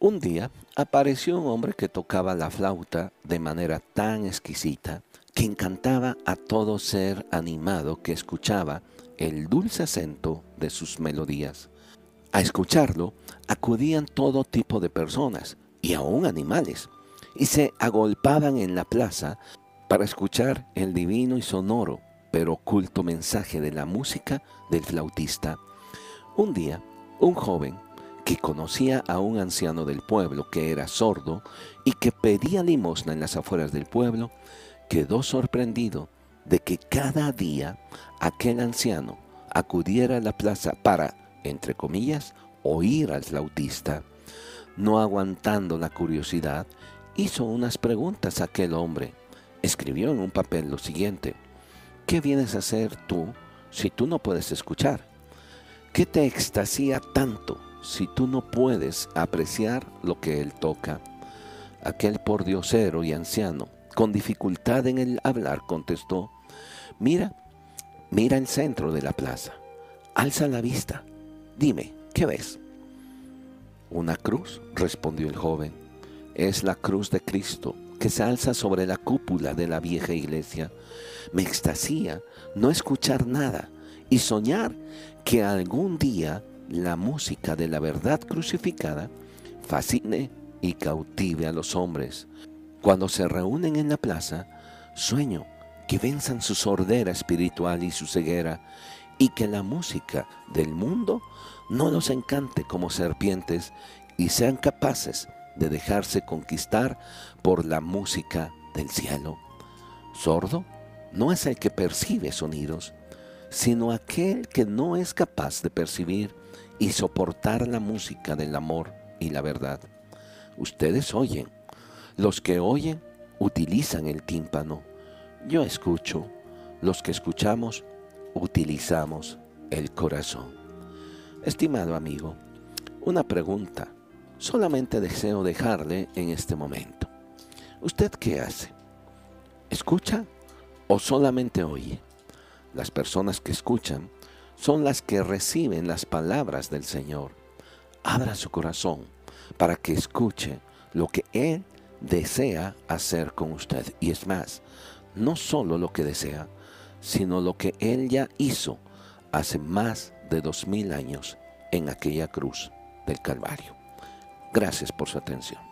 Un día apareció un hombre que tocaba la flauta de manera tan exquisita que encantaba a todo ser animado que escuchaba el dulce acento de sus melodías. A escucharlo acudían todo tipo de personas y aún animales, y se agolpaban en la plaza para escuchar el divino y sonoro pero oculto mensaje de la música del flautista. Un día, un joven que conocía a un anciano del pueblo que era sordo y que pedía limosna en las afueras del pueblo, quedó sorprendido de que cada día aquel anciano acudiera a la plaza para, entre comillas, oír al flautista. No aguantando la curiosidad, hizo unas preguntas a aquel hombre. Escribió en un papel lo siguiente. ¿Qué vienes a hacer tú si tú no puedes escuchar? ¿Qué te extasía tanto si tú no puedes apreciar lo que Él toca? Aquel pordiosero y anciano, con dificultad en el hablar, contestó, mira, mira el centro de la plaza, alza la vista, dime, ¿qué ves? Una cruz, respondió el joven, es la cruz de Cristo que se alza sobre la cúpula de la vieja iglesia. Me extasía no escuchar nada y soñar que algún día la música de la verdad crucificada fascine y cautive a los hombres. Cuando se reúnen en la plaza, sueño que venzan su sordera espiritual y su ceguera, y que la música del mundo no los encante como serpientes y sean capaces de dejarse conquistar por la música del cielo. Sordo no es el que percibe sonidos, sino aquel que no es capaz de percibir y soportar la música del amor y la verdad. Ustedes oyen. Los que oyen utilizan el tímpano. Yo escucho. Los que escuchamos utilizamos el corazón. Estimado amigo, una pregunta solamente deseo dejarle en este momento. ¿Usted qué hace? ¿Escucha o solamente oye? Las personas que escuchan son las que reciben las palabras del Señor. Abra su corazón para que escuche lo que Él desea hacer con usted. Y es más, no solo lo que desea, sino lo que Él ya hizo hace más de dos mil años en aquella cruz del Calvario. Gracias por su atención.